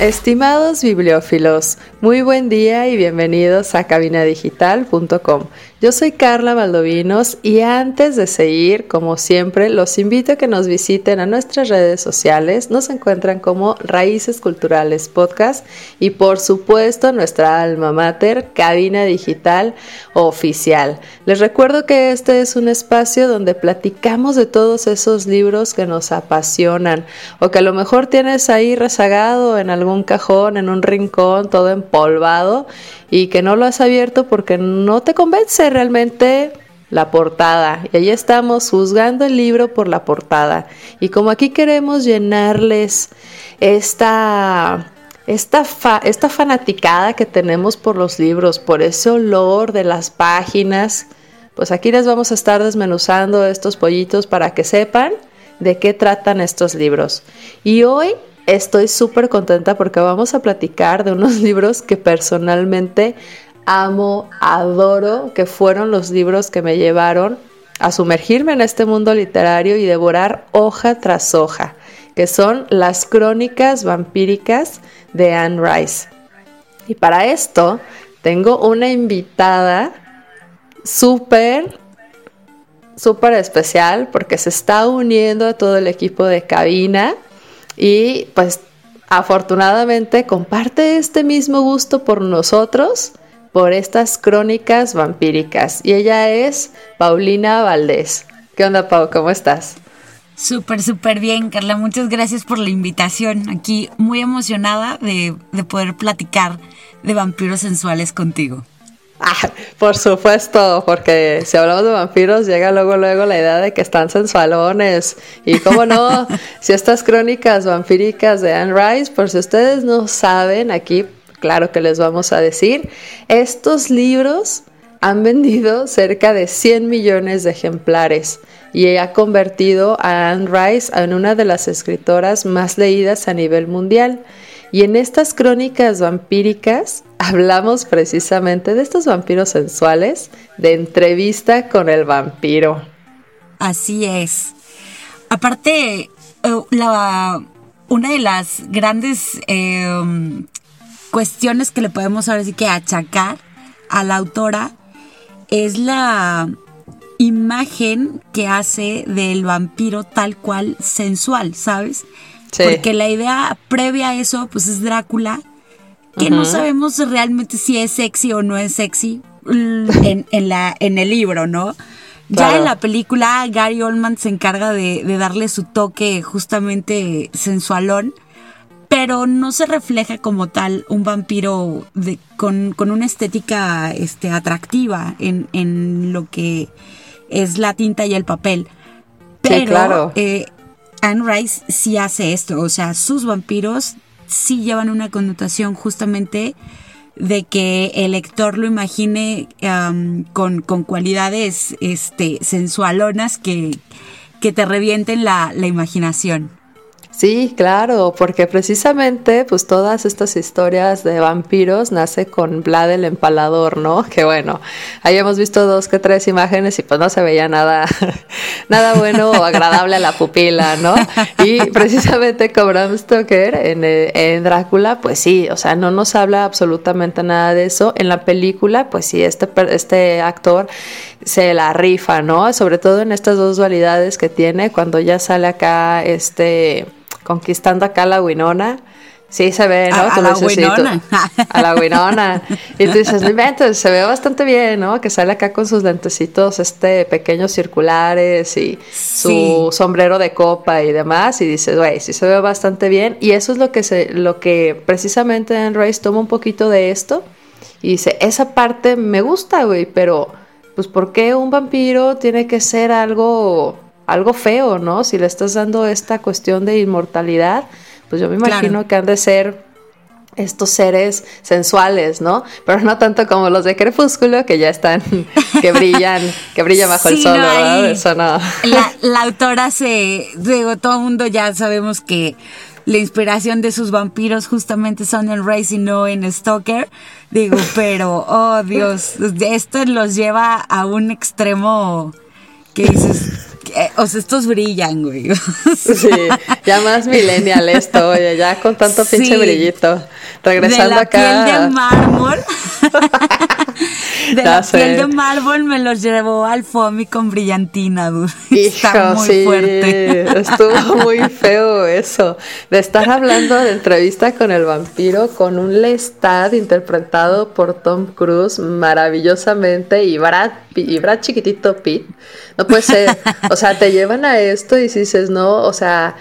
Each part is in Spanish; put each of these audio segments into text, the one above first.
Estimados bibliófilos, muy buen día y bienvenidos a cabinadigital.com. Yo soy Carla Valdovinos y antes de seguir, como siempre, los invito a que nos visiten a nuestras redes sociales. Nos encuentran como Raíces Culturales Podcast y por supuesto nuestra alma mater, Cabina Digital Oficial. Les recuerdo que este es un espacio donde platicamos de todos esos libros que nos apasionan o que a lo mejor tienes ahí rezagado en algún cajón, en un rincón, todo empolvado y que no lo has abierto porque no te convence realmente la portada. Y ahí estamos juzgando el libro por la portada. Y como aquí queremos llenarles esta, esta, esta fanaticada que tenemos por los libros, por ese olor de las páginas, pues aquí les vamos a estar desmenuzando estos pollitos para que sepan de qué tratan estos libros. Y hoy estoy súper contenta porque vamos a platicar de unos libros que personalmente amo, adoro, que fueron los libros que me llevaron a sumergirme en este mundo literario y devorar hoja tras hoja, que son las crónicas vampíricas de Anne Rice. Y para esto tengo una invitada súper, súper especial porque se está uniendo a todo el equipo de cabina y pues afortunadamente comparte este mismo gusto por nosotros, por estas crónicas vampíricas. Y ella es Paulina Valdés. ¿Qué onda, Pau? ¿Cómo estás? Súper, súper bien, Carla. Muchas gracias por la invitación. Aquí muy emocionada de, de poder platicar de vampiros sensuales contigo. Ah, por supuesto, porque si hablamos de vampiros llega luego luego la idea de que están sensualones y cómo no, si estas crónicas vampíricas de Anne Rice, por si ustedes no saben, aquí claro que les vamos a decir, estos libros han vendido cerca de 100 millones de ejemplares y ha convertido a Anne Rice en una de las escritoras más leídas a nivel mundial. Y en estas crónicas vampíricas hablamos precisamente de estos vampiros sensuales, de entrevista con el vampiro. Así es. Aparte, eh, la, una de las grandes em, cuestiones que le podemos ahora sí que achacar a la autora es la imagen que hace del vampiro tal cual sensual, ¿sabes? Porque la idea previa a eso, pues es Drácula, que no sabemos realmente si es sexy o no es sexy en, la, en el libro, ¿no? Ya en la película, Gary Oldman se encarga de, darle su toque justamente sensualón, pero no se refleja como tal un vampiro de, con, una estética este, atractiva en, en, lo que es la tinta y el papel. Pero claro. Eh, Anne Rice sí hace esto, o sea, sus vampiros sí llevan una connotación justamente de que el lector lo imagine con, cualidades este, sensualonas que, que te revienten la, la imaginación. Sí, claro, porque precisamente pues todas estas historias de vampiros nace con Vlad el empalador, ¿no? Que bueno, ahí hemos visto dos que tres imágenes y pues no se veía nada, nada bueno o agradable a la pupila, ¿no? Y precisamente con Bram Stoker en, eh, en Drácula, pues sí, o sea, no nos habla absolutamente nada de eso. En la película, pues sí, este, este actor se la rifa, ¿no? Sobre todo en estas dos dualidades que tiene cuando ya sale acá este conquistando acá la Winona. Sí, se ve, ¿no? A, la Winona. a la Winona. Y tú dices, no se ve bastante bien, ¿no? Que sale acá con sus lentecitos este, pequeños circulares y su sombrero de copa y demás. Y dices, güey, sí se ve bastante bien. Y eso es lo que, se, lo que precisamente Dan Rice toma un poquito de esto y dice, esa parte me gusta, güey, pero pues ¿por qué un vampiro tiene que ser algo, algo feo, ¿no? Si le estás dando esta cuestión de inmortalidad, pues yo me imagino que han de ser estos seres sensuales, ¿no? Pero no tanto como los de Crepúsculo, que ya están, que brillan, que brillan bajo el sol, ¿verdad? Eso no. La, autora se, digo, todo el mundo ya sabemos que la inspiración de sus vampiros justamente son en Race y no en Stalker. Digo, pero, oh Dios, esto los lleva a un extremo que dices, o sea, estos brillan, güey. Sí, ya más millennial esto, oye, ya con tanto pinche brillito. Regresando de la acá. Piel de mármol. de la piel de mármol me los llevó al FOMI con brillantina, dude. Está muy sí, fuerte. Estuvo muy feo eso. De estar hablando de entrevista con el vampiro con un Lestat interpretado por Tom Cruise maravillosamente y Brad, y Brad chiquitito Pete. No puede ser. O sea, te llevan a esto y dices, no, o sea,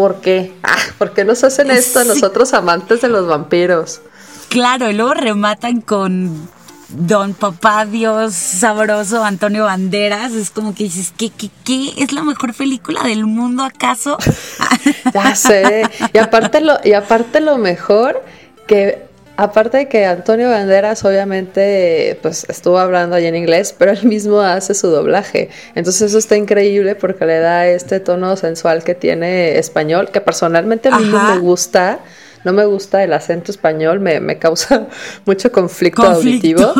¿por qué? Ah, ¿Por qué nos hacen esto a nosotros amantes de los vampiros? Claro, y luego rematan con Don Papá Dios sabroso Antonio Banderas. Es como que dices, ¿qué, qué, qué? ¿Es la mejor película del mundo acaso? ya sé. Y aparte lo, y aparte lo mejor que aparte de que Antonio Banderas obviamente pues estuvo hablando allí en inglés, pero él mismo hace su doblaje. Entonces eso está increíble porque le da este tono sensual que tiene español, que personalmente a mí no me gusta no me gusta el acento español, me, me causa mucho conflicto, auditivo.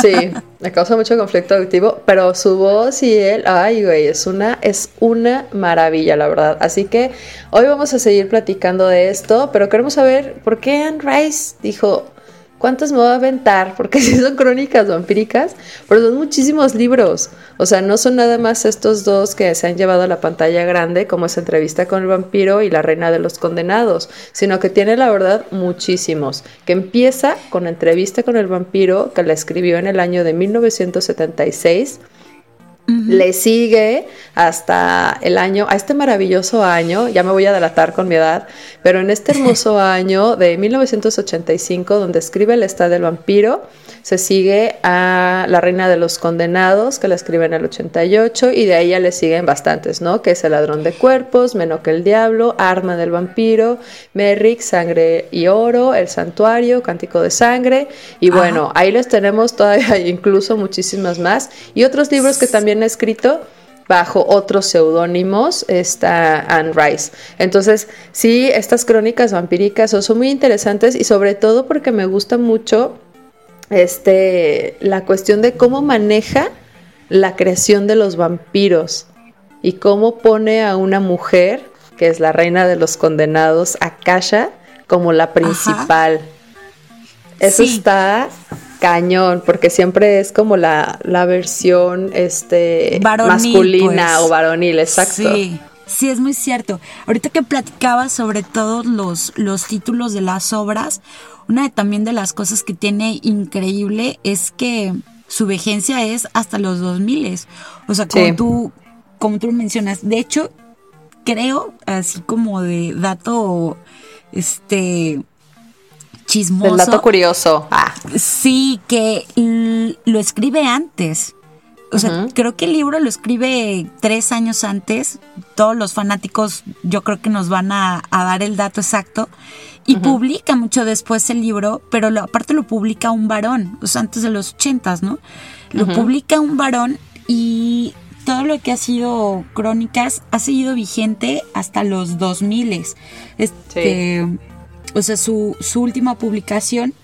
Sí, me causa mucho conflicto auditivo, pero su voz y él, ay, güey, es una, es una maravilla, la verdad. Así que hoy vamos a seguir platicando de esto, pero queremos saber por qué Anne Rice dijo, ¿Cuántos me voy a aventar? Porque si son crónicas vampíricas, pero son muchísimos libros. O sea, no son nada más estos dos que se han llevado a la pantalla grande, como esa entrevista con el vampiro y la reina de los condenados, sino que tiene la verdad muchísimos. Que empieza con entrevista con el vampiro, que la escribió en el año de 1976 le sigue hasta el año, a este maravilloso año, ya me voy a delatar con mi edad, pero en este hermoso año de 1985, donde escribe El Estado del Vampiro, se sigue a La Reina de los Condenados, que la escribe en el 88, y de ahí ya le siguen bastantes, ¿no? Que es El Ladrón de Cuerpos, Menos que el Diablo, Arma del Vampiro, Merrick, Sangre y Oro, El Santuario, Cántico de Sangre, y bueno, ahí les tenemos todavía incluso muchísimas más, y otros libros que también he escrito bajo otros seudónimos está Anne Rice. Entonces, sí, estas crónicas vampíricas son muy interesantes y sobre todo porque me gusta mucho este, la cuestión de cómo maneja la creación de los vampiros y cómo pone a una mujer, que es la reina de los condenados, Akasha, como la principal. Eso está cañón, porque siempre es como la, versión este, masculina pues. o varonil, exacto. Sí. Sí, es muy cierto. Ahorita que platicaba sobre todos los, los títulos de las obras, una de, también de las cosas que tiene increíble es que su vigencia es hasta los 2000. O sea, como tú como tú mencionas, de hecho, creo, así como de dato, este, chismoso. El dato curioso. Ah. Sí, que lo escribe antes. O sea, creo que el libro lo escribe tres años antes. Todos los fanáticos yo creo que nos van a, dar el dato exacto. Y publica mucho después el libro, pero aparte lo publica un varón, o sea, antes de los ochentas, ¿no? Lo publica un varón y todo lo que ha sido crónicas ha seguido vigente hasta los 2000. Este, O sea, su, su última publicación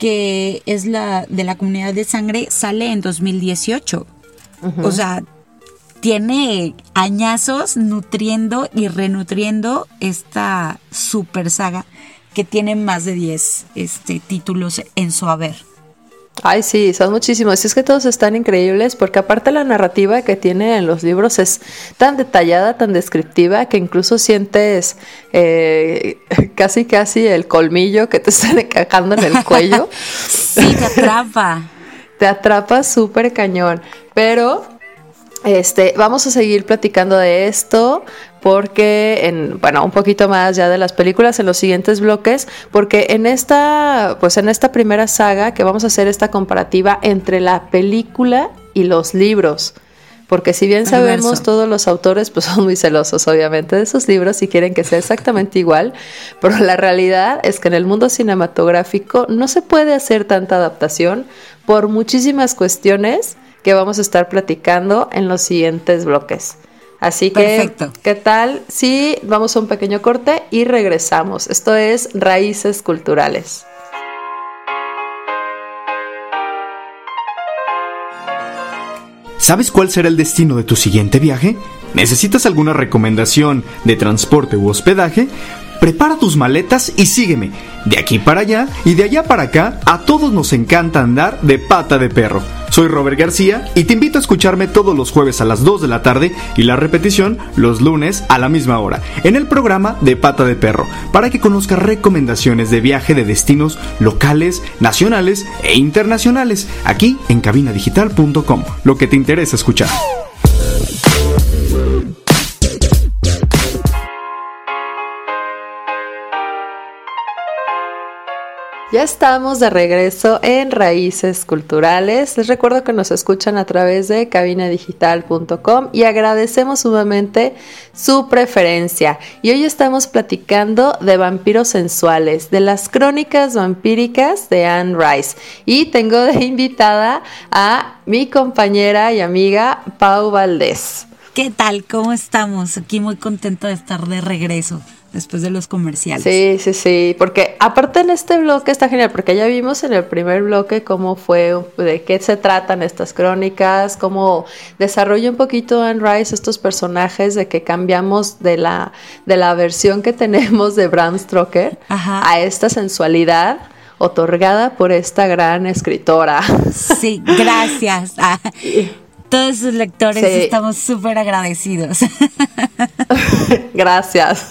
que es la de la comunidad de sangre, sale en 2018. O sea, tiene añazos nutriendo y renutriendo esta super saga que tiene más de 10 este, títulos en su haber. Ay, sí, son muchísimos. Es que todos están increíbles porque aparte la narrativa que tiene en los libros es tan detallada, tan descriptiva, que incluso sientes eh, casi, casi el colmillo que te está encajando en el cuello. sí, te atrapa. te atrapa súper cañón. Pero este, vamos a seguir platicando de esto, porque en bueno un poquito más ya de las películas en los siguientes bloques porque en esta pues en esta primera saga que vamos a hacer esta comparativa entre la película y los libros porque si bien sabemos todos los autores pues son muy celosos obviamente de sus libros y quieren que sea exactamente igual, pero la realidad es que en el mundo cinematográfico no se puede hacer tanta adaptación por muchísimas cuestiones que vamos a estar platicando en los siguientes bloques. Así que, ¿qué tal si vamos a un pequeño corte y regresamos? Esto es Raíces Culturales. ¿Sabes cuál será el destino de tu siguiente viaje? ¿Necesitas alguna recomendación de transporte u hospedaje? Prepara tus maletas y sígueme. De aquí para allá y de allá para acá, a todos nos encanta andar de pata de perro. Soy Robert García y te invito a escucharme todos los jueves a las 2 de la tarde y la repetición los lunes a la misma hora en el programa de Pata de Perro para que conozcas recomendaciones de viaje de destinos locales, nacionales e internacionales aquí en cabinadigital.com. Lo que te interesa escuchar. Ya estamos de regreso en Raíces Culturales. Les recuerdo que nos escuchan a través de cabinadigital.com y agradecemos sumamente su preferencia. Y hoy estamos platicando de vampiros sensuales, de las crónicas vampíricas de Anne Rice. Y tengo de invitada a mi compañera y amiga Pau Valdés. ¿Qué tal? ¿Cómo estamos? Aquí muy contento de estar de regreso después de los comerciales. Sí, sí, sí, porque aparte en este bloque está genial, porque ya vimos en el primer bloque cómo fue, de qué se tratan estas crónicas, cómo desarrolla un poquito Anne Rice estos personajes, de que cambiamos de la, de la versión que tenemos de Bram Stoker a esta sensualidad otorgada por esta gran escritora. Sí, gracias. todos sus lectores estamos súper agradecidos. Gracias.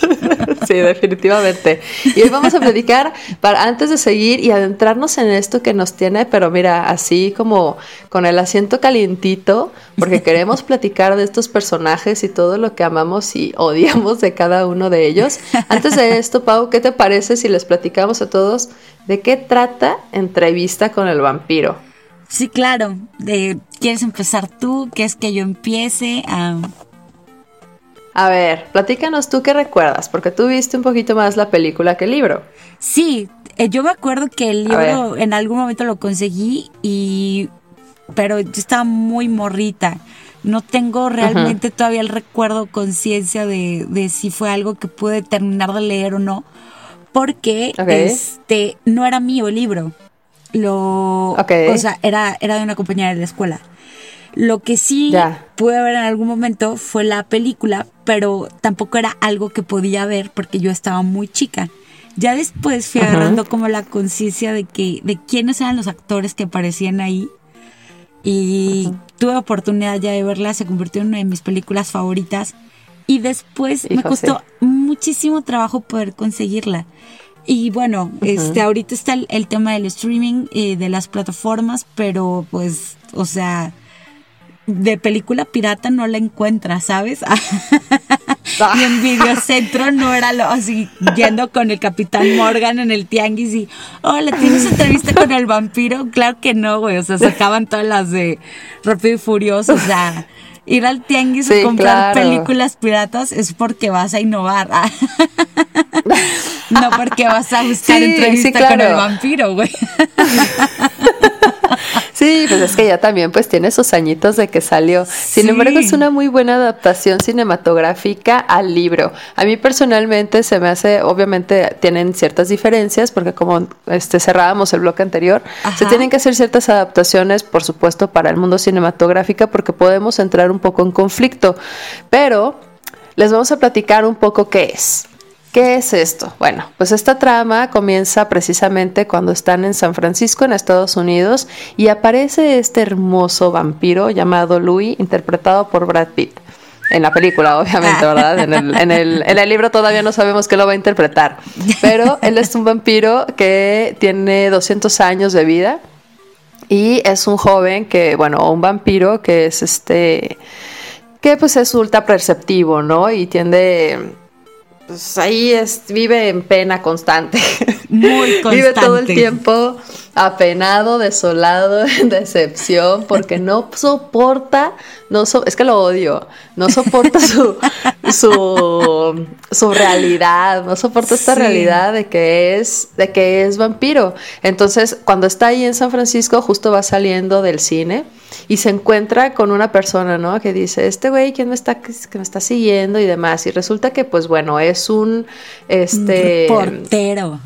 Sí, definitivamente. Y hoy vamos a platicar, para, antes de seguir y adentrarnos en esto que nos tiene, pero mira, así como con el asiento calientito, porque queremos platicar de estos personajes y todo lo que amamos y odiamos de cada uno de ellos. Antes de esto, Pau, ¿qué te parece si les platicamos a todos de qué trata Entrevista con el vampiro? Sí, claro. De, ¿Quieres empezar tú? ¿Quieres que yo empiece? A ver, platícanos tú qué recuerdas, porque tú viste un poquito más la película que el libro. Sí, eh, yo me acuerdo que el libro en algún momento lo conseguí y pero yo estaba muy morrita. No tengo realmente todavía el recuerdo, conciencia de, de, si fue algo que pude terminar de leer o no, porque este no era mío el libro. Lo, O sea, era, era de una compañera de la escuela. Lo que sí pude ver en algún momento fue la película, pero tampoco era algo que podía ver porque yo estaba muy chica. Ya después fui agarrando como la conciencia de que de quiénes eran los actores que aparecían ahí. Y tuve oportunidad ya de verla, se convirtió en una de mis películas favoritas. Y después me costó muchísimo trabajo poder conseguirla. Y bueno, este ahorita está el, tema del streaming eh, de las plataformas, pero pues, o sea, de película pirata no la encuentras, ¿sabes? y en Videocentro no era lo así, yendo con el Capitán Morgan en el tianguis y, hola, ¿tienes entrevista con el vampiro? Claro que no, güey, o sea, sacaban todas las de Rápido y Furioso, o sea, ir al tianguis a comprar películas piratas es porque vas a innovar. no porque vas a buscar entrevista con el vampiro, güey. Sí, pues es que ya también pues tiene sus añitos de que salió. Sin embargo, es una muy buena adaptación cinematográfica al libro. A mí personalmente se me hace, obviamente tienen ciertas diferencias porque como este cerrábamos el bloque anterior, se tienen que hacer ciertas adaptaciones, por supuesto, para el mundo cinematográfico porque podemos entrar un poco en conflicto. Pero les vamos a platicar un poco qué es. ¿Qué es esto? Bueno, pues esta trama comienza precisamente cuando están en San Francisco, en Estados Unidos, y aparece este hermoso vampiro llamado Louis, interpretado por Brad Pitt. En la película, obviamente, ¿verdad? En el, en, el, en el, libro todavía no sabemos qué lo va a interpretar. Pero él es un vampiro que tiene 200 años de vida y es un joven que, bueno, un vampiro que es este que pues es ultra perceptivo, ¿no? Y tiende pues ahí es, vive en pena constante. Muy constante. vive todo el tiempo apenado, desolado, en decepción, porque no soporta, no es que lo odio, no soporta su, su, su realidad, no soporta esta realidad de que es, de que es vampiro. Entonces, cuando está ahí en San Francisco, justo va saliendo del cine y se encuentra con una persona, ¿no? Que dice, este güey, ¿quién me está, que me está siguiendo y demás? Y resulta que, pues bueno, es un, este... Reportero.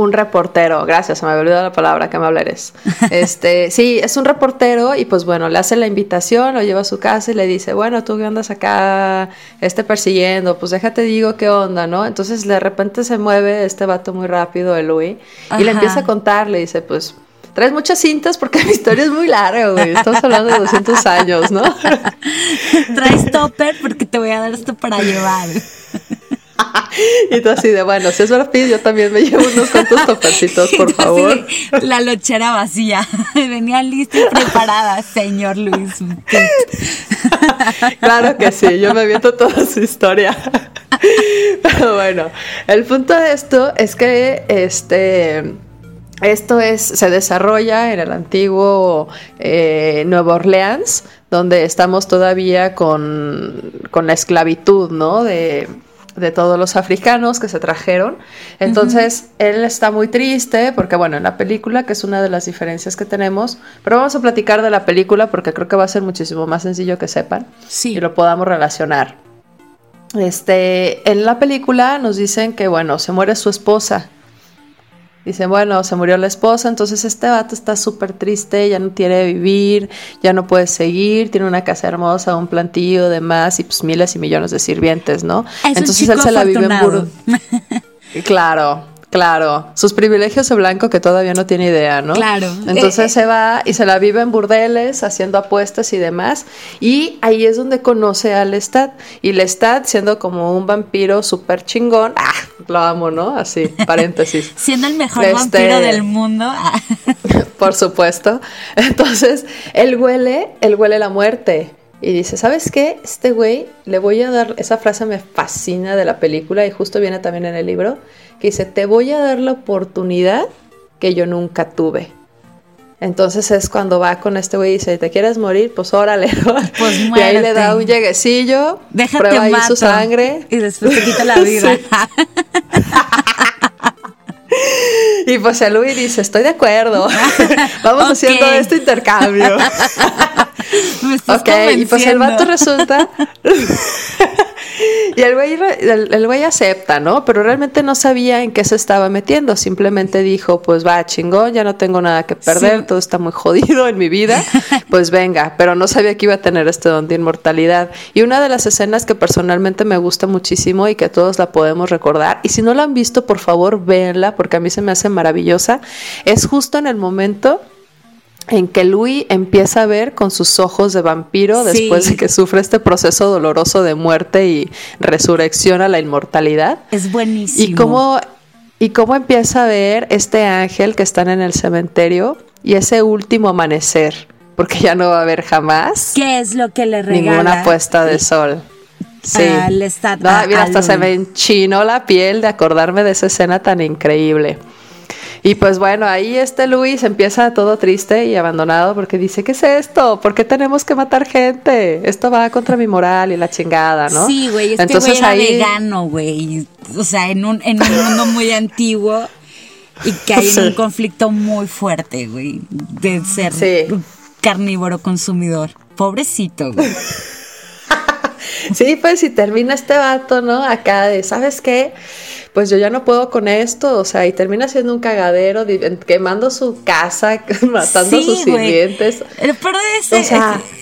Un reportero, gracias, se me había olvidado la palabra, que me hablares. Este, sí, es un reportero y pues bueno, le hace la invitación, lo lleva a su casa y le dice, bueno, tú qué andas acá, este persiguiendo, pues déjate digo qué onda, ¿no? Entonces de repente se mueve este vato muy rápido, el Louis, y le empieza a contar, le dice, pues traes muchas cintas porque mi historia es muy larga, güey. Estamos hablando de 200 años, ¿no? traes topper porque te voy a dar esto para llevar. y tú así de, bueno, si es Brad yo también me llevo unos cuantos topercitos, por favor. la lochera vacía. Venía lista y preparada, señor Luis. claro que sí, yo me aviento toda su historia. Pero bueno, el punto de esto es que este esto es, se desarrolla en el antiguo eh, Nueva Orleans, donde estamos todavía con, con la esclavitud, ¿no? De, de, todos los africanos que se trajeron. Entonces, él está muy triste porque, bueno, en la película, que es una de las diferencias que tenemos, pero vamos a platicar de la película porque creo que va a ser muchísimo más sencillo que sepan y lo podamos relacionar. Este, en la película nos dicen que, bueno, se muere su esposa Dice, bueno, se murió la esposa, entonces este vato está súper triste, ya no quiere vivir, ya no puede seguir, tiene una casa hermosa, un plantillo, demás, y pues miles y millones de sirvientes, ¿no? entonces él se la vive en Burro. Claro, Claro, sus privilegios de blanco que todavía no tiene idea, ¿no? Claro. Entonces eh, se va y se la vive en burdeles, haciendo apuestas y demás. Y ahí es donde conoce a Lestat. Y Lestat, siendo como un vampiro súper chingón, ¡ah! Lo amo, ¿no? Así, paréntesis. siendo el mejor este, vampiro del mundo. Ah. por supuesto. Entonces, él huele, él huele la muerte. Y dice, ¿sabes qué? Este güey, le voy a dar, esa frase me fascina de la película y justo viene también en el libro que dice, te voy a dar la oportunidad que yo nunca tuve. Entonces es cuando va con este güey y dice, ¿te quieres morir? Pues órale. Pues y ahí le da un lleguecillo, Déjate prueba ahí su sangre. Y después te quita la vida. y pues el Luis dice, estoy de acuerdo. Vamos haciendo este intercambio. ok, y pues el vato resulta y el güey, el, güey acepta, ¿no? Pero realmente no sabía en qué se estaba metiendo. Simplemente dijo, pues va, chingón, ya no tengo nada que perder, todo está muy jodido en mi vida. Pues venga, pero no sabía que iba a tener este don de inmortalidad. Y una de las escenas que personalmente me gusta muchísimo y que todos la podemos recordar, y si no la han visto, por favor, véanla, porque a mí se me hace maravillosa, es justo en el momento en que Louis empieza a ver con sus ojos de vampiro después de que sufre este proceso doloroso de muerte y resurrección a la inmortalidad. Es buenísimo. Y cómo, y cómo empieza a ver este ángel que están en el cementerio y ese último amanecer, porque ya no va a haber jamás. ¿Qué es lo que le regala? Ninguna puesta de sol. Sí. mira, hasta se me enchinó la piel de acordarme de esa escena tan increíble. Y pues bueno, ahí este Luis empieza todo triste y abandonado porque dice, ¿qué es esto? ¿Por qué tenemos que matar gente? Esto va contra mi moral y la chingada, ¿no? Sí, güey, este Entonces, güey era ahí... vegano, güey. O sea, en un, en un mundo muy antiguo y que hay un conflicto muy fuerte, güey, de ser carnívoro consumidor. Pobrecito, güey. sí, pues si termina este vato, ¿no? Acá de, ¿sabes qué? pues yo ya no puedo con esto, o sea, y termina siendo un cagadero, quemando su casa, matando a sus sirvientes. Pero es,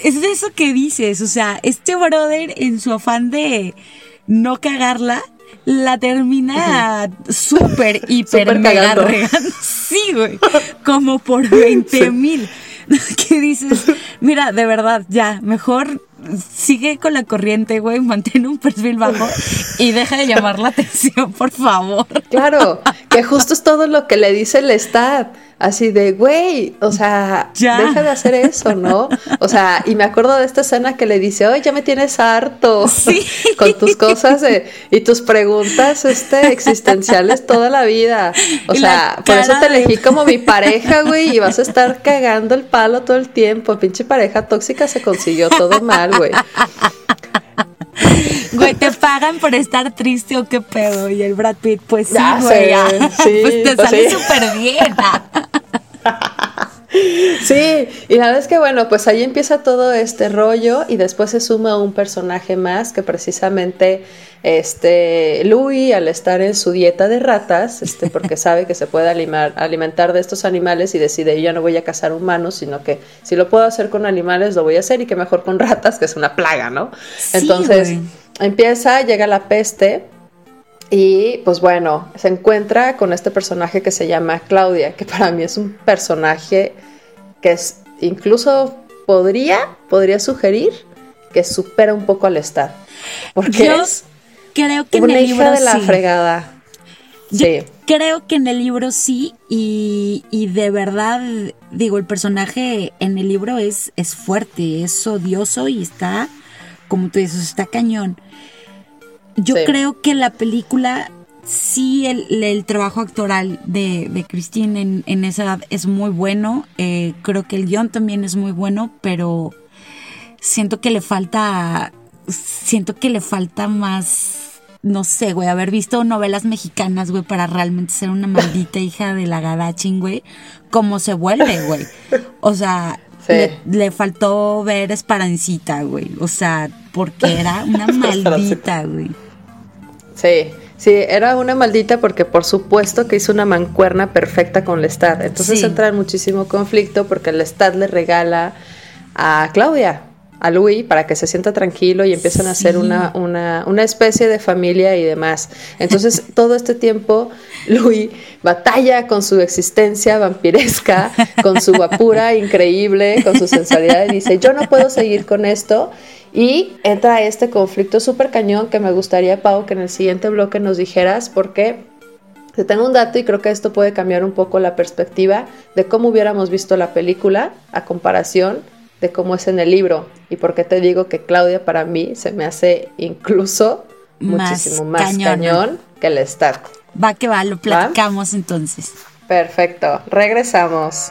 es, de eso que dices, o sea, este brother en su afán de no cagarla, la termina súper, hiper, mega regando. Sí, güey, como por 20 mil. ¿Qué dices, mira, de verdad, ya, mejor sigue con la corriente, güey, mantiene un perfil bajo y deja de llamar la atención, por favor. Claro, que justo es todo lo que le dice el Estado. Así de, güey, o sea, deja de hacer eso, ¿no? O sea, y me acuerdo de esta escena que le dice, oye, ya me tienes harto con tus cosas y tus preguntas este, existenciales toda la vida. O sea, por eso te elegí como mi pareja, güey, y vas a estar cagando el palo todo el tiempo. Pinche pareja tóxica se consiguió todo mal, güey. Güey, ¿te pagan por estar triste o qué pedo? Y el Brad Pitt, pues sí, güey. pues te pues sale súper bien. Sí, y la verdad es que bueno, pues ahí empieza todo este rollo y después se suma un personaje más que precisamente este Louis al estar en su dieta de ratas, este porque sabe que se puede alimentar de estos animales y decide yo ya no voy a cazar humanos, sino que si lo puedo hacer con animales lo voy a hacer y que mejor con ratas, que es una plaga, ¿no? Entonces, empieza, llega la peste y pues bueno, se encuentra con este personaje que se llama Claudia, que para mí es un personaje que es incluso podría, podría sugerir que supera un poco al Star. Porque es creo que en el libro de la fregada. sí. Creo que en el libro sí, y, y, de verdad, digo, el personaje en el libro es, es fuerte, es odioso y está, como tú dices, está cañón. Yo creo que la película, sí, el, trabajo actoral de, de Christine en, en, esa edad es muy bueno. Eh, creo que el guion también es muy bueno, pero siento que le falta. Siento que le falta más. No sé, güey, haber visto novelas mexicanas, güey, para realmente ser una maldita hija de la gadachin, güey. Como se vuelve, güey. O sea, le, le, faltó ver Esparancita, güey. O sea, porque era una maldita, güey. Sí, sí, era una maldita porque por supuesto que hizo una mancuerna perfecta con Lestat. Entonces entra en muchísimo conflicto porque Lestat le regala a Claudia, a Louis, para que se sienta tranquilo y empiezan a hacer una, una, una especie de familia y demás. Entonces todo este tiempo Louis batalla con su existencia vampiresca, con su guapura increíble, con su sensualidad y dice, yo no puedo seguir con esto y entra este conflicto súper cañón que me gustaría, Pau, que en el siguiente bloque nos dijeras, porque te tengo un dato y creo que esto puede cambiar un poco la perspectiva de cómo hubiéramos visto la película a comparación de cómo es en el libro. Y por qué te digo que Claudia para mí se me hace incluso muchísimo más cañón, que el Stark. Va que va, lo platicamos entonces. Perfecto, regresamos.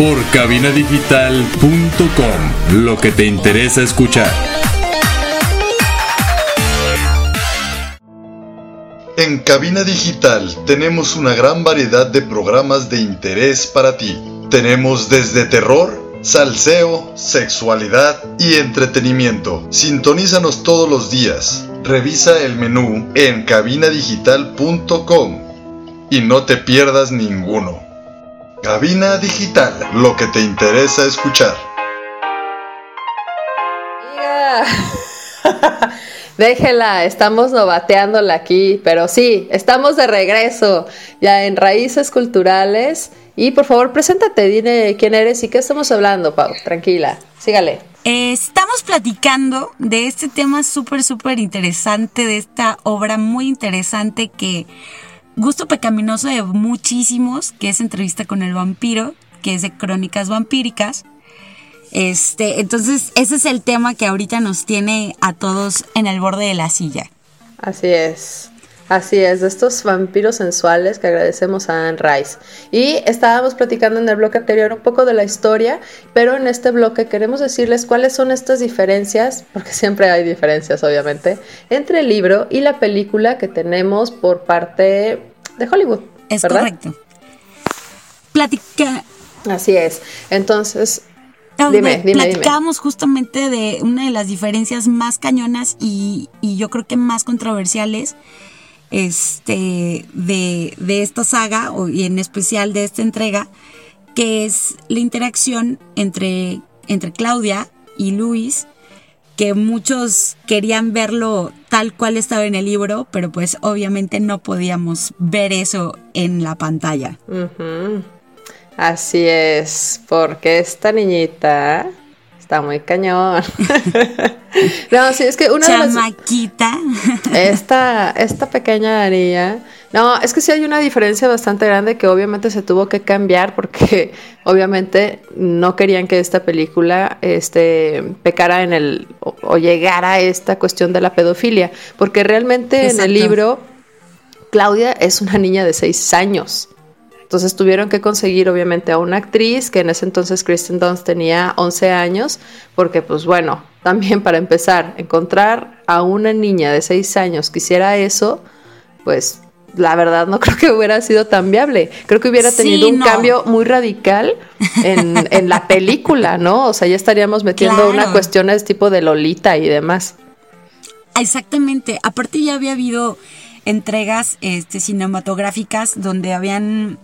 por cabinadigital.com, lo que te interesa escuchar. En Cabina Digital tenemos una gran variedad de programas de interés para ti. Tenemos desde terror, salseo, sexualidad y entretenimiento. Sintonízanos todos los días. Revisa el menú en cabinadigital.com y no te pierdas ninguno. Cabina Digital, lo que te interesa escuchar. Déjela, estamos novateándola aquí, pero sí, estamos de regreso ya en Raíces Culturales. Y por favor, preséntate, dime quién eres y qué estamos hablando, Pau. Tranquila, sígale. estamos platicando de este tema súper, súper interesante, de esta obra muy interesante que Gusto pecaminoso de muchísimos, que es entrevista con el vampiro, que es de crónicas vampíricas. Este, entonces, ese es el tema que ahorita nos tiene a todos en el borde de la silla. Así es. Así es, de estos vampiros sensuales que agradecemos a Anne Rice. Y estábamos platicando en el bloque anterior un poco de la historia, pero en este bloque queremos decirles cuáles son estas diferencias, porque siempre hay diferencias obviamente, entre el libro y la película que tenemos por parte de Hollywood. Es correcto. Platica. Así es. Entonces, dime, dime, platicábamos justamente de una de las diferencias más cañonas y, yo creo que más controversiales este, de, de esta saga, y en especial de esta entrega, que es la interacción entre, entre Claudia y Luis, que muchos querían verlo tal cual estaba en el libro, pero pues obviamente no podíamos ver eso en la pantalla. Así es, porque esta niñita está muy cañón. no, sí, es que una Chamaquita. esta, esta pequeña niña no, es que sí hay una diferencia bastante grande que obviamente se tuvo que cambiar porque obviamente no querían que esta película este, pecara en el o, llegara a esta cuestión de la pedofilia, porque realmente en el libro Claudia es una niña de seis años. Entonces tuvieron que conseguir obviamente a una actriz que en ese entonces Kristen Dunst tenía 11 años, porque pues bueno, también para empezar, encontrar a una niña de seis años que hiciera eso, pues la verdad no creo que hubiera sido tan viable. Creo que hubiera tenido un cambio muy radical en, la película, ¿no? O sea, ya estaríamos metiendo una cuestión de tipo de Lolita y demás. Exactamente. Aparte ya había habido entregas este, cinematográficas donde habían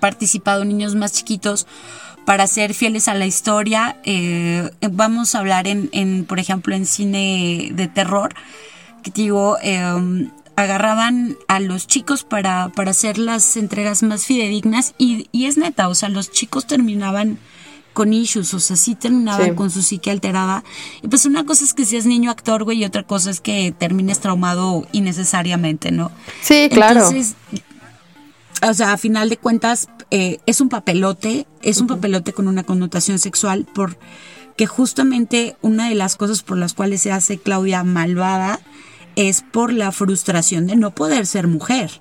participado niños más chiquitos para ser fieles a la historia. Eh, vamos a hablar en, en, por ejemplo, en cine de terror, que digo, eh, agarraban a los chicos para, para hacer las entregas más fidedignas y, y, es neta, o sea, los chicos terminaban con issues, o sea, sí terminaban con su psique alterada. Y pues una cosa es que seas niño actor, güey, y otra cosa es que termines traumado innecesariamente, ¿no? Sí, claro. Entonces, o sea, a final de cuentas, eh, es un papelote, es un papelote con una connotación sexual por que justamente una de las cosas por las cuales se hace Claudia malvada es por la frustración de no poder ser mujer,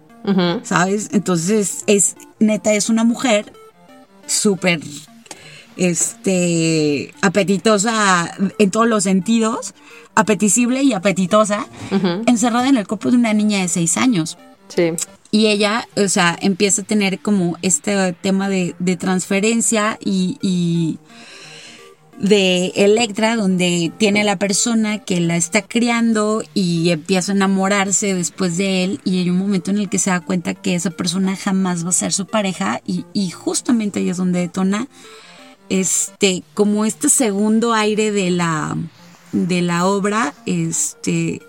¿sabes? Entonces, es neta, es una mujer súper este apetitosa en todos los sentidos, apeticible y apetitosa, encerrada en el cuerpo de una niña de seis años. Sí. Y ella, o sea, empieza a tener como este tema de, transferencia y de Electra, donde tiene la persona que la está criando y empieza a enamorarse después de él. Y hay un momento en el que se da cuenta que esa persona jamás va a ser su pareja. Y, y justamente ahí es donde detona este como este segundo aire de la de la obra este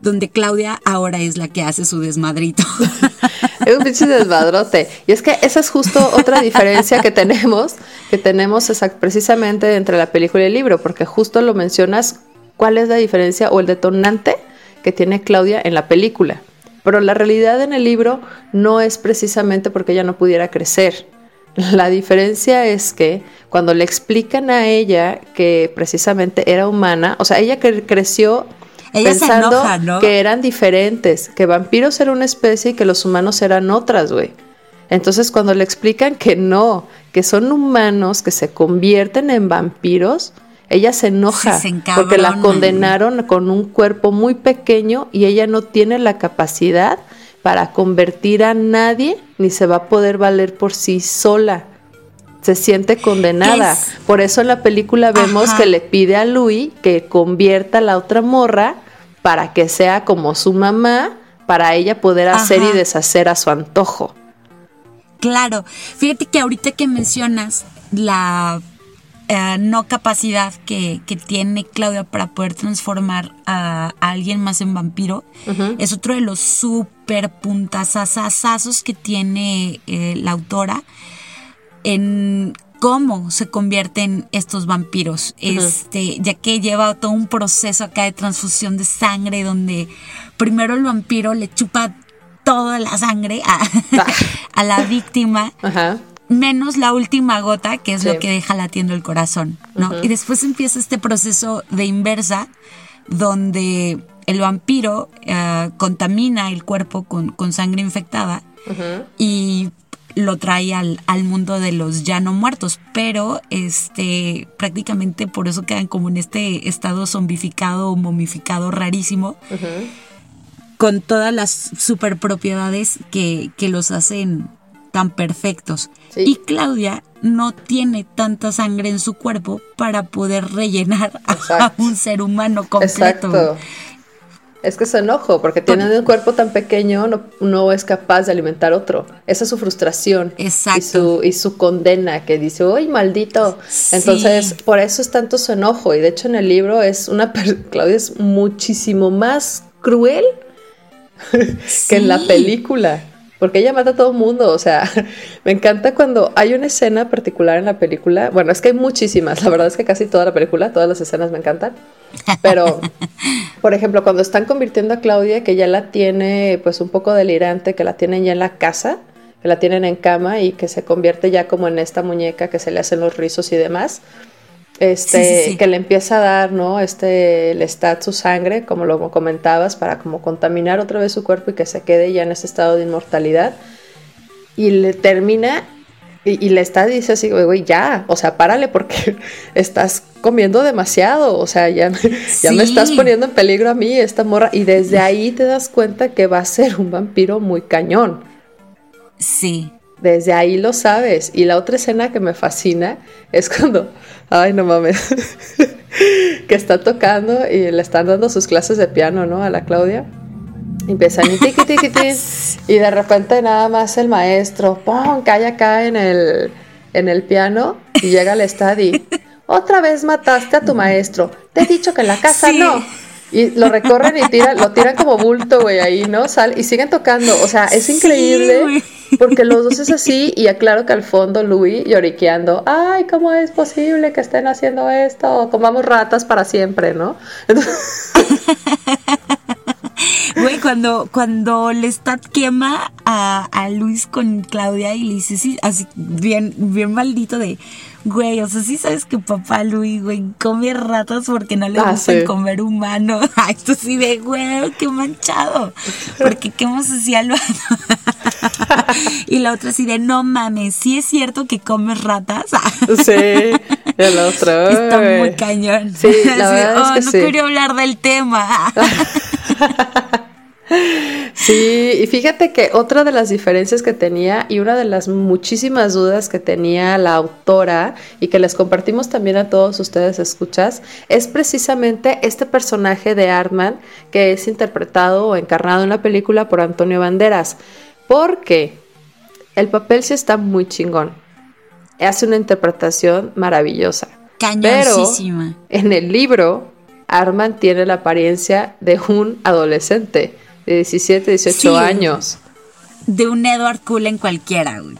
donde Claudia ahora es la que hace su desmadrito. es un pinche desmadrote. Y es que esa es justo otra diferencia que tenemos, que tenemos precisamente entre la película y el libro, porque justo lo mencionas, cuál es la diferencia o el detonante que tiene Claudia en la película. Pero la realidad en el libro no es precisamente porque ella no pudiera crecer. La diferencia es que cuando le explican a ella que precisamente era humana, o sea, ella creció pensando que eran diferentes, que vampiros eran una especie y que los humanos eran otras, güey. Entonces cuando le explican que no, que son humanos que se convierten en vampiros, ella se enoja porque la condenaron con un cuerpo muy pequeño y ella no tiene la capacidad para convertir a nadie ni se va a poder valer por sí sola. Se siente condenada. Por eso en la película vemos que le pide a Louis que convierta a la otra morra para que sea como su mamá, para ella poder hacer y deshacer a su antojo. Claro, fíjate que ahorita que mencionas la eh, no capacidad que, tiene Claudia para poder transformar a, alguien más en vampiro, es otro de los súper puntasasazos que tiene eh, la autora en cómo se convierten estos vampiros, este, ya que lleva todo un proceso acá de transfusión de sangre donde primero el vampiro le chupa toda la sangre a, ah. la víctima. Menos la última gota, que es lo que deja latiendo el corazón, ¿no? Y después empieza este proceso de inversa, donde el vampiro eh, contamina el cuerpo con, sangre infectada y lo trae al, al, mundo de los ya no muertos, pero este prácticamente por eso quedan como en este estado zombificado o momificado rarísimo, con todas las super propiedades que, que los hacen tan perfectos. Y Claudia no tiene tanta sangre en su cuerpo para poder rellenar a un ser humano completo. Es que es enojo, porque tiene un cuerpo tan pequeño, no, no, es capaz de alimentar otro. Esa es su frustración. Exacto. Y su, y su condena, que dice, ¡uy, maldito! Entonces, por eso es tanto su enojo. Y de hecho, en el libro es una. Claudia es muchísimo más cruel que en la película. Porque ella mata a todo el mundo, o sea, me encanta cuando hay una escena particular en la película, bueno, es que hay muchísimas, la verdad es que casi toda la película, todas las escenas me encantan, pero, por ejemplo, cuando están convirtiendo a Claudia, que ya la tiene pues un poco delirante, que la tienen ya en la casa, que la tienen en cama y que se convierte ya como en esta muñeca que se le hacen los rizos y demás, este, que le empieza a dar, ¿no? Este, le está su sangre, como lo comentabas, para como contaminar otra vez su cuerpo y que se quede ya en ese estado de inmortalidad. Y le termina y, le está dice así, güey, ya, o sea, párale porque estás comiendo demasiado, o sea, ya, ya me estás poniendo en peligro a mí, esta morra. Y desde ahí te das cuenta que va a ser un vampiro muy cañón. Sí. Desde ahí lo sabes. Y la otra escena que me fascina es cuando Ay, no mames. que está tocando y le están dando sus clases de piano, ¿no? A la Claudia. Y empiezan y tiqui, tiqui, y de repente nada más el maestro, ¡pum! cae acá en el, en el piano y llega al estadio. Otra vez mataste a tu maestro. Te he dicho que en la casa no. Y lo recorren y tiran, lo tiran como bulto, güey, ahí, ¿no? Sal, y siguen tocando. O sea, es increíble. porque los dos es así. Y aclaro que al fondo Louis lloriqueando. Ay, ¿cómo es posible que estén haciendo esto? Comamos ratas para siempre, ¿no? Güey, cuando, cuando Lestat quema a, a Luis con Claudia y le dice, sí, así, bien, bien maldito de Güey, o sea, sí sabes que papá Luis, güey, come ratas porque no le ah, gusta comer humano. Esto sí de, güey, qué manchado. Porque qué hemos así al Y la otra así de, no mames, sí es cierto que comes ratas. sí, el otro. Está muy cañón. Sí, la verdad oh, que no quería hablar del tema. Sí, y fíjate que otra de las diferencias que tenía y una de las muchísimas dudas que tenía la autora y que les compartimos también a todos ustedes escuchas es precisamente este personaje de Artman que es interpretado o encarnado en la película por Antonio Banderas. Porque el papel sí está muy chingón. Hace una interpretación maravillosa. Pero en el libro, Arman tiene la apariencia de un adolescente de 17, 18 años. De un Edward Cullen cualquiera, güey.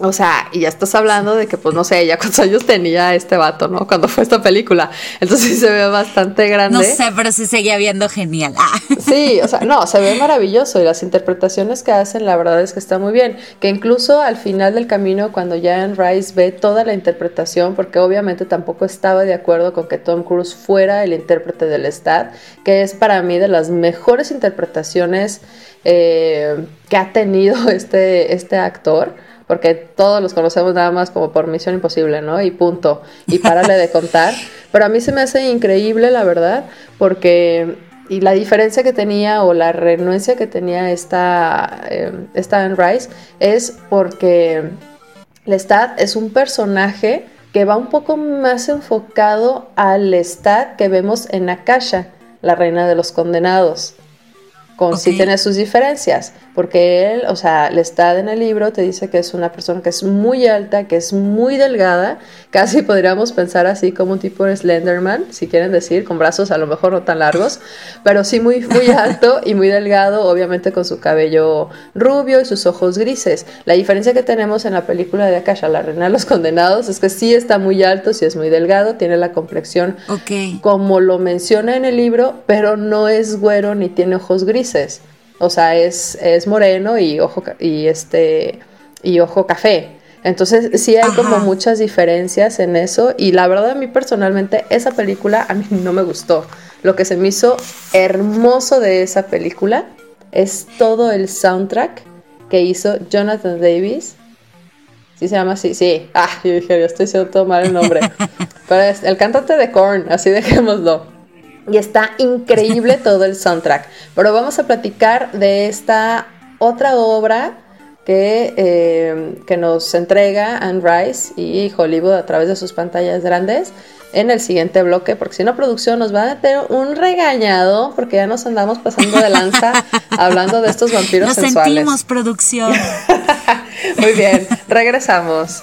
O sea, y ya estás hablando de que, pues no sé, ya cuántos años tenía este vato, ¿no? Cuando fue esta película. Entonces sí se ve bastante grande. No sé, pero sí seguía viendo genial. Ah. Sí, o sea, no, se ve maravilloso y las interpretaciones que hacen, la verdad es que está muy bien. Que incluso al final del camino, cuando Jan Rice ve toda la interpretación, porque obviamente tampoco estaba de acuerdo con que Tom Cruise fuera el intérprete del Stat, que es para mí de las mejores interpretaciones eh, que ha tenido este, este actor porque todos los conocemos nada más como por Misión Imposible, ¿no? Y punto. Y párale de contar. Pero a mí se me hace increíble, la verdad, porque y la diferencia que tenía o la renuencia que tenía esta, eh, esta Anne Rice es porque Lestat es un personaje que va un poco más enfocado al Lestat que vemos en Akasha, la reina de los condenados con sí tiene sus diferencias, porque él, o sea, le está en el libro, te dice que es una persona que es muy alta, que es muy delgada, casi podríamos pensar así como un tipo de Slenderman, si quieren decir, con brazos a lo mejor no tan largos, pero sí muy, muy alto y muy delgado, obviamente con su cabello rubio y sus ojos grises. La diferencia que tenemos en la película de Akasha, la reina de los condenados, es que sí está muy alto, sí es muy delgado, tiene la complexión como lo menciona en el libro, pero no es güero ni tiene ojos grises o sea, es, es moreno y ojo, y este, y ojo café. Entonces sí hay como muchas diferencias en eso y la verdad a mí personalmente esa película a mí no me gustó. Lo que se me hizo hermoso de esa película es todo el soundtrack que hizo Jonathan Davis. ¿Sí se llama así? Sí. Ah, yo dije, yo estoy diciendo todo mal el nombre. Pero es el cantante de Korn, así dejémoslo y está increíble todo el soundtrack. Pero vamos a platicar de esta otra obra que, eh, que nos entrega Anne Rice y Hollywood a través de sus pantallas grandes en el siguiente bloque, porque si no producción nos va a meter un regañado porque ya nos andamos pasando de lanza hablando de estos vampiros Nos sensuales. sentimos producción. Muy bien, regresamos.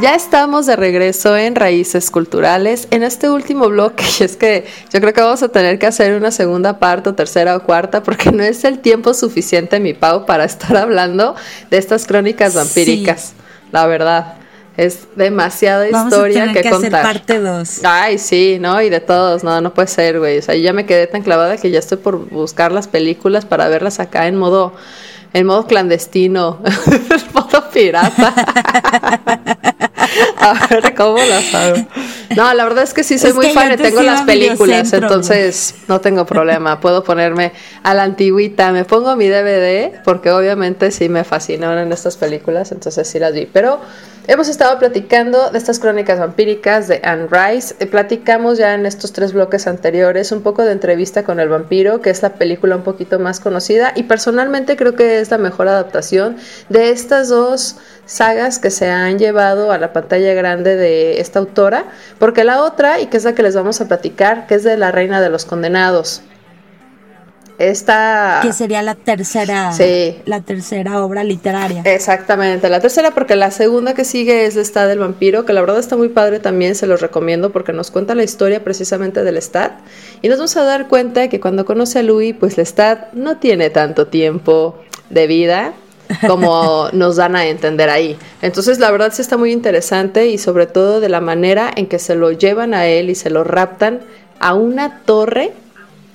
Ya estamos de regreso en Raíces Culturales en este último bloque y es que yo creo que vamos a tener que hacer una segunda parte o tercera o cuarta porque no es el tiempo suficiente, mi Pau, para estar hablando de estas crónicas vampíricas, la verdad. Es demasiada Vamos a historia tener que, que hacer contar. parte dos. Ay, sí, ¿no? Y de todos, no, no puede ser, güey. O sea, yo ya me quedé tan clavada que ya estoy por buscar las películas para verlas acá en modo, en modo clandestino, en modo pirata. A ver cómo las hago. No, la verdad es que sí soy Es muy fan y tengo las películas, entonces no tengo problema. Puedo ponerme a la antigüita, me pongo mi DVD porque obviamente sí me fascinaron estas películas, entonces sí las vi. Pero hemos estado platicando de estas crónicas vampíricas de Anne Rice. Eh, Platicamos ya en estos tres bloques anteriores un poco de entrevista con el vampiro, que es la película un poquito más conocida y personalmente creo que es la mejor adaptación de estas dos sagas que se han llevado a la pantalla grande de esta autora, porque la otra, y que es la que les vamos a platicar, que es de La Reina de los Condenados. Esta... Que sería la tercera, Sí. la tercera obra literaria. Exactamente, la tercera porque la segunda que sigue es Lestat del vampiro, que la verdad está muy padre también, se los recomiendo porque nos cuenta la historia precisamente del Lestat y nos vamos a dar cuenta que cuando conoce a Louis, pues Lestat no tiene tanto tiempo de vida como nos dan a entender ahí. Entonces la verdad sí está muy interesante y sobre todo de la manera en que se lo llevan a él y se lo raptan a una torre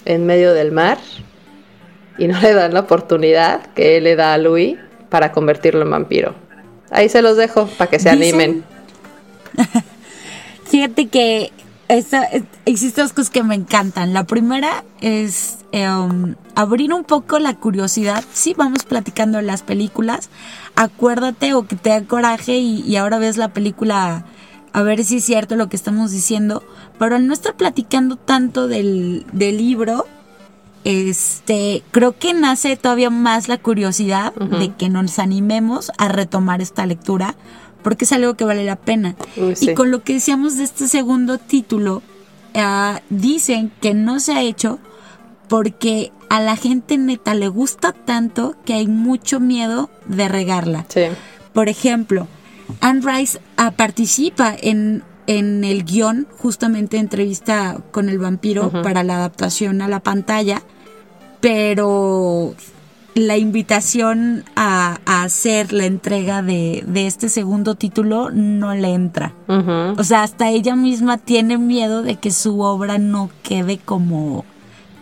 en medio del mar y no le dan la oportunidad que él le da a Louis para convertirlo en vampiro. Ahí se los dejo para que se Dicen- animen. Fíjate que esta- es- existen dos cosas que me encantan. La primera es em, abrir un poco la curiosidad. Sí, vamos platicando de las películas. Acuérdate o que te da coraje y, y ahora ves la película a ver si es cierto lo que estamos diciendo. Pero al no estar platicando tanto del, del libro, este, creo que nace todavía más la curiosidad de que nos animemos a retomar esta lectura, porque es algo que vale la pena. Sí. Y con lo que decíamos de este segundo título, ah, dicen que no se ha hecho porque a la gente neta le gusta tanto que hay mucho miedo de regarla. Sí. Por ejemplo, Anne Rice ah, participa en, en el guion, justamente entrevista con el vampiro para la adaptación a la pantalla, pero la invitación a, a hacer la entrega de, de este segundo título no le entra. O sea, hasta ella misma tiene miedo de que su obra no quede como,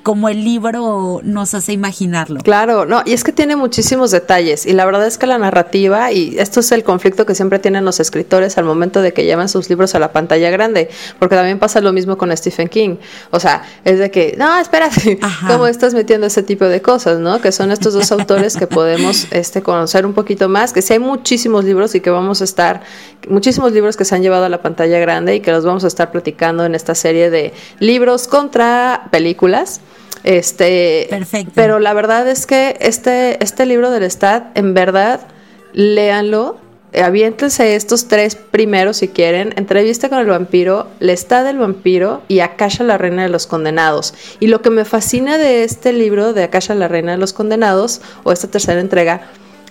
como el libro nos hace imaginarlo. Claro, no, y es que tiene muchísimos detalles y la verdad es que la narrativa, y esto es el conflicto que siempre tienen los escritores al momento de que llevan sus libros a la pantalla grande, porque también pasa lo mismo con Stephen King, o sea, es de que, no, espérate, Ajá. ¿cómo estás metiendo ese tipo de cosas, no? Que son estos dos autores que podemos este, conocer un poquito más, que sí hay muchísimos libros y que vamos a estar, muchísimos libros que se han llevado a la pantalla grande y que los vamos a estar platicando en esta serie de libros contra películas. Este, Perfecto. Pero la verdad es que este, este libro del Stat, en verdad, léanlo. eh, Aviéntense estos tres primeros si quieren. Entrevista con el vampiro, Lestat del vampiro y Akasha la reina de los condenados. Y lo que me fascina de este libro de Akasha la reina de los condenados, o esta tercera entrega,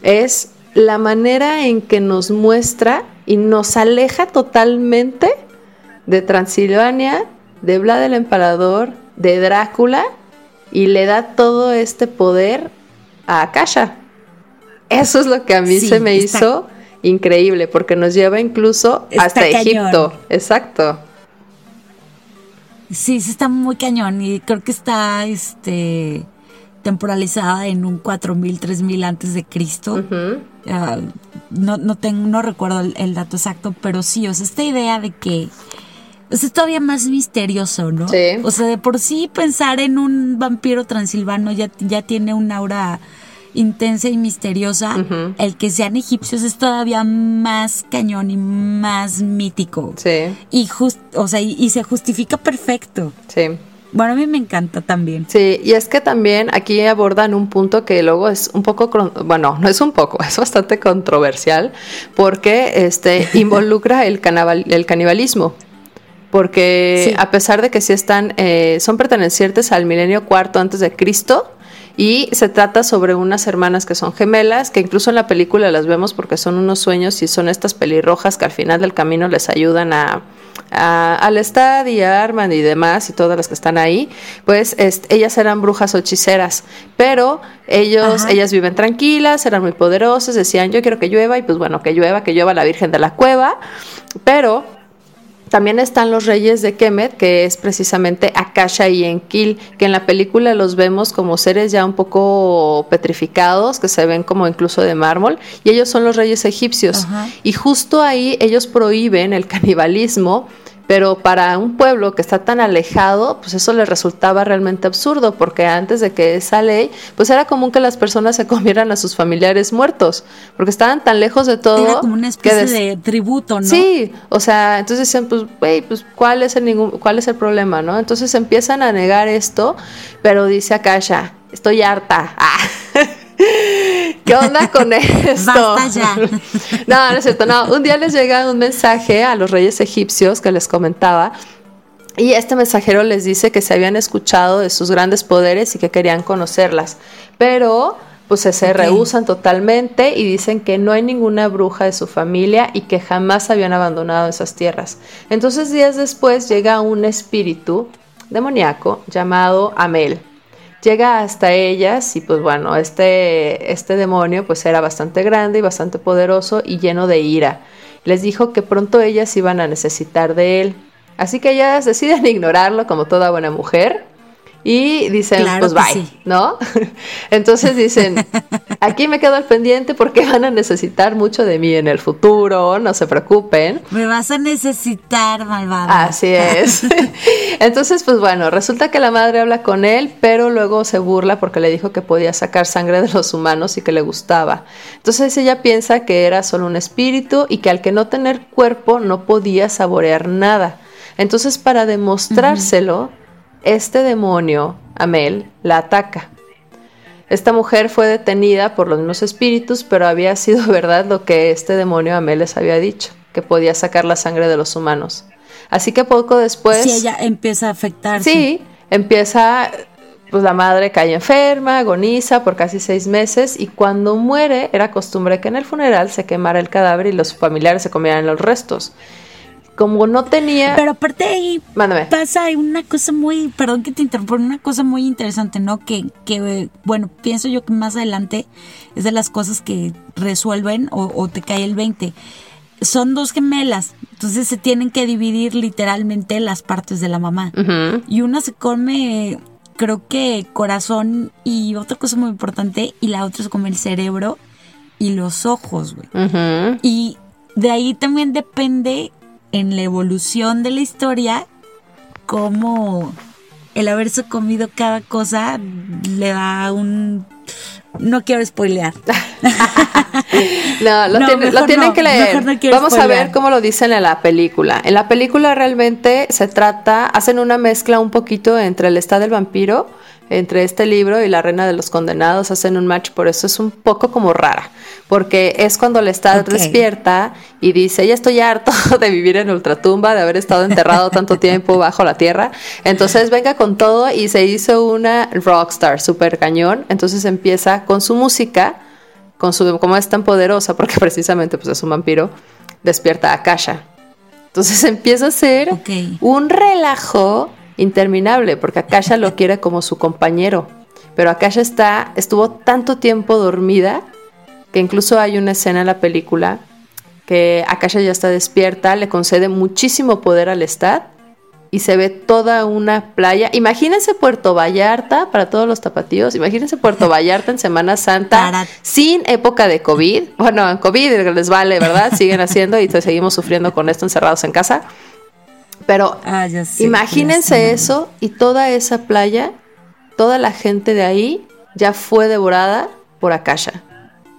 es la manera en que nos muestra y nos aleja totalmente de Transilvania, de Vlad el Empalador, de Drácula y le da todo este poder a Akasha. Eso es lo que a mí Sí, se me está- hizo increíble, porque nos lleva incluso Está hasta cañón. Egipto. Exacto. Sí, sí está muy cañón y creo que está este temporalizada en un 4000, 3000 antes de Cristo. Ah, no, no, tengo, no recuerdo el, el dato exacto, pero sí, o sea, esta idea de que es todavía más misterioso, ¿no? Sí. O sea, de por sí pensar en un vampiro transilvano ya, ya tiene un aura intensa y misteriosa. El que sean egipcios es todavía más cañón y más mítico. Sí, Y, just, o sea, y, y se justifica perfecto. sí. Bueno, a mí me encanta también. Sí, y es que también aquí abordan un punto que luego es un poco, bueno, no es un poco, es bastante controversial, porque este involucra el, canabal- el canibalismo. Porque Sí. a pesar de que sí están, eh, son pertenecientes al milenio cuarto antes de Cristo, y se trata sobre unas hermanas que son gemelas, que incluso en la película las vemos porque son unos sueños y son estas pelirrojas que al final del camino les ayudan a, a, al Stad y a Armand y demás y todas las que están ahí, pues ellas eran brujas o hechiceras, pero ellos, Ajá. ellas viven tranquilas, eran muy poderosas, decían yo quiero que llueva y pues bueno, que llueva, que llueva la Virgen de la Cueva, pero también están los reyes de Kemet, que es precisamente Akasha y Enkil, que en la película los vemos como seres ya un poco petrificados, que se ven como incluso de mármol, y ellos son los reyes egipcios. Y justo ahí ellos prohíben el canibalismo, pero para un pueblo que está tan alejado, pues eso les resultaba realmente absurdo, porque antes de que esa ley, pues era común que las personas se comieran a sus familiares muertos, porque estaban tan lejos de todo. Era como una especie de tributo, ¿no? Sí, o sea, entonces decían, pues, güey, pues, ¿cuál es el ningún, cuál es el problema, no? Entonces empiezan a negar esto, pero dice Akasha, estoy harta. Ah. ¿Qué onda con esto? Basta ya. No, no es cierto, no. Un día les llega un mensaje a los reyes egipcios que les comentaba. Y este mensajero les dice que se habían escuchado de sus grandes poderes y que querían conocerlas. Pero pues se, se Ok. rehusan totalmente y dicen que no hay ninguna bruja de su familia y que jamás habían abandonado esas tierras. Entonces días después llega un espíritu demoníaco llamado Amel. Llega hasta ellas y pues bueno, este, este demonio pues era bastante grande y bastante poderoso y lleno de ira. Les dijo que pronto ellas iban a necesitar de él. Así que ellas deciden ignorarlo como toda buena mujer y dicen, Claro pues bye, sí. ¿no? Entonces dicen, aquí me quedo al pendiente porque van a necesitar mucho de mí en el futuro, no se preocupen. Me vas a necesitar, malvada. Así es. Entonces, pues bueno, resulta que la madre habla con él, pero luego se burla porque le dijo que podía sacar sangre de los humanos y que le gustaba. Entonces ella piensa que era solo un espíritu y que al que no tener cuerpo no podía saborear nada. Entonces, para demostrárselo, este demonio, Amel, la ataca. Esta mujer fue detenida por los mismos espíritus, pero había sido verdad lo que este demonio Amel les había dicho, que podía sacar la sangre de los humanos. Así que poco después... si ella empieza a afectarse. Sí, empieza, pues la madre cae enferma, agoniza por casi seis meses y cuando muere era costumbre que en el funeral se quemara el cadáver y los familiares se comieran los restos. Como no tenía... Pero aparte ahí Mándame. pasa una cosa muy, perdón que te interrumpa, una cosa muy interesante, ¿no? Que, que, bueno, pienso yo que más adelante es de las cosas que resuelven o, o te cae el 20. Son dos gemelas, entonces se tienen que dividir literalmente las partes de la mamá. Y una se come, creo que corazón y otra cosa muy importante, y la otra se come el cerebro y los ojos, güey. Y de ahí también depende en la evolución de la historia cómo el haberse comido cada cosa le da un... No quiero spoilear. No, lo, No, tiene- lo mejor tienen no, que leer. no Vamos a ver cómo lo dicen en la película. En la película realmente se trata, hacen una mezcla un poquito entre el estado del vampiro, entre este libro y la reina de los condenados, hacen un match, por eso es un poco como rara, porque es cuando el estado despierta y dice, ya estoy harto de vivir en ultratumba, de haber estado enterrado tanto tiempo bajo la tierra, entonces venga con todo y se hizo una rockstar, super cañón, entonces empieza con su música, con su como es tan poderosa porque precisamente pues es un vampiro despierta a Akasha. Entonces empieza a ser un relajo interminable porque Akasha lo quiere como su compañero. Pero Akasha está estuvo tanto tiempo dormida que incluso hay una escena en la película que Akasha ya está despierta, le concede muchísimo poder al Estad y se ve toda una playa. Imagínense Puerto Vallarta para todos los tapatíos. Imagínense Puerto Vallarta en Semana Santa sin época de COVID. Bueno, en COVID les vale, ¿verdad? Siguen haciendo y seguimos sufriendo con esto encerrados en casa. Pero ah, imagínense eso y toda esa playa, toda la gente de ahí ya fue devorada por Akasha.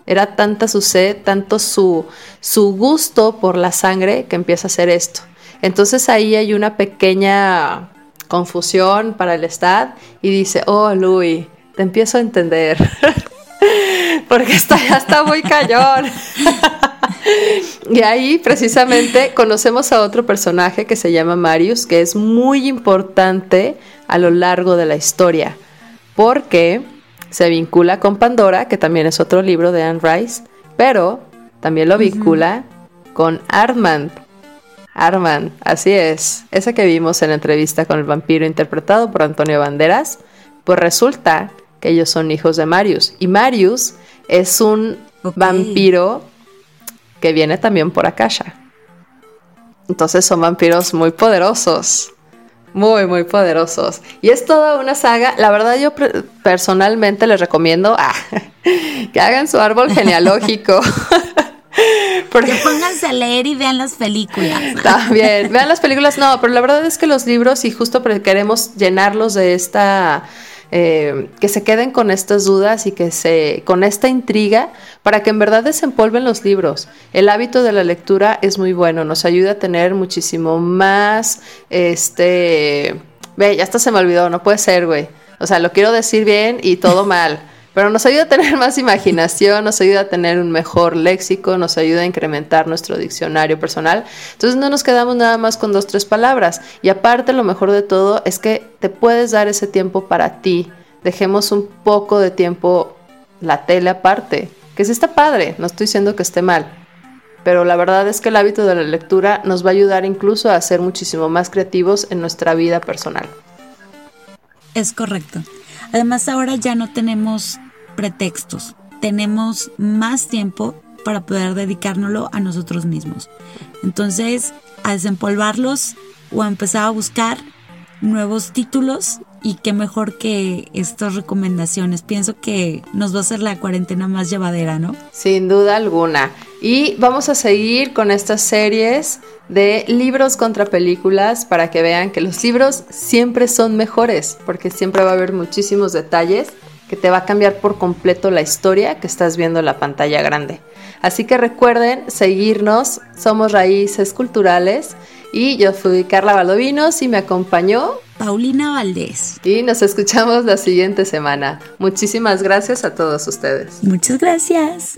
Era tanta su sed, tanto su, su gusto por la sangre que empieza a hacer esto. Entonces ahí hay una pequeña confusión para el Estado y dice, oh Louis, te empiezo a entender. Porque está, ya está muy cañón. y ahí precisamente conocemos a otro personaje que se llama Marius, que es muy importante a lo largo de la historia, porque se vincula con Pandora, que también es otro libro de Anne Rice, pero también lo vincula con Armand, Arman, así es. Esa que vimos en la entrevista con el vampiro interpretado por Antonio Banderas, pues resulta que ellos son hijos de Marius. Y Marius es un vampiro que viene también por Akasha. Entonces son vampiros muy poderosos. Muy, muy poderosos. Y es toda una saga. La verdad, yo personalmente les recomiendo ah, que hagan su árbol genealógico. Porque pónganse a leer y vean las películas. También, vean las películas, no, pero la verdad es que los libros, y justo queremos llenarlos de esta. Eh, que se queden con estas dudas y que se con esta intriga para que en verdad desempolven los libros. El hábito de la lectura es muy bueno, nos ayuda a tener muchísimo más este ve, ya hasta se me olvidó, no puede ser, güey. O sea, lo quiero decir bien y todo mal pero nos ayuda a tener más imaginación, nos ayuda a tener un mejor léxico, nos ayuda a incrementar nuestro diccionario personal. Entonces no nos quedamos nada más con dos, tres palabras. Y aparte lo mejor de todo es que te puedes dar ese tiempo para ti. Dejemos un poco de tiempo la tele aparte, que sí está padre, no estoy diciendo que esté mal. Pero la verdad es que el hábito de la lectura nos va a ayudar incluso a ser muchísimo más creativos en nuestra vida personal. Es correcto. Además ahora ya no tenemos pretextos. Tenemos más tiempo para poder dedicárnoslo a nosotros mismos. Entonces, a desempolvarlos o a empezar a buscar nuevos títulos y qué mejor que estas recomendaciones. Pienso que nos va a hacer la cuarentena más llevadera, ¿no? Sin duda alguna. Y vamos a seguir con estas series de libros contra películas para que vean que los libros siempre son mejores, porque siempre va a haber muchísimos detalles que te va a cambiar por completo la historia que estás viendo en la pantalla grande. Así que recuerden seguirnos, somos Raíces Culturales y yo fui Carla Valdovinos y me acompañó Paulina Valdés. Y nos escuchamos la siguiente semana. Muchísimas gracias a todos ustedes. Muchas gracias.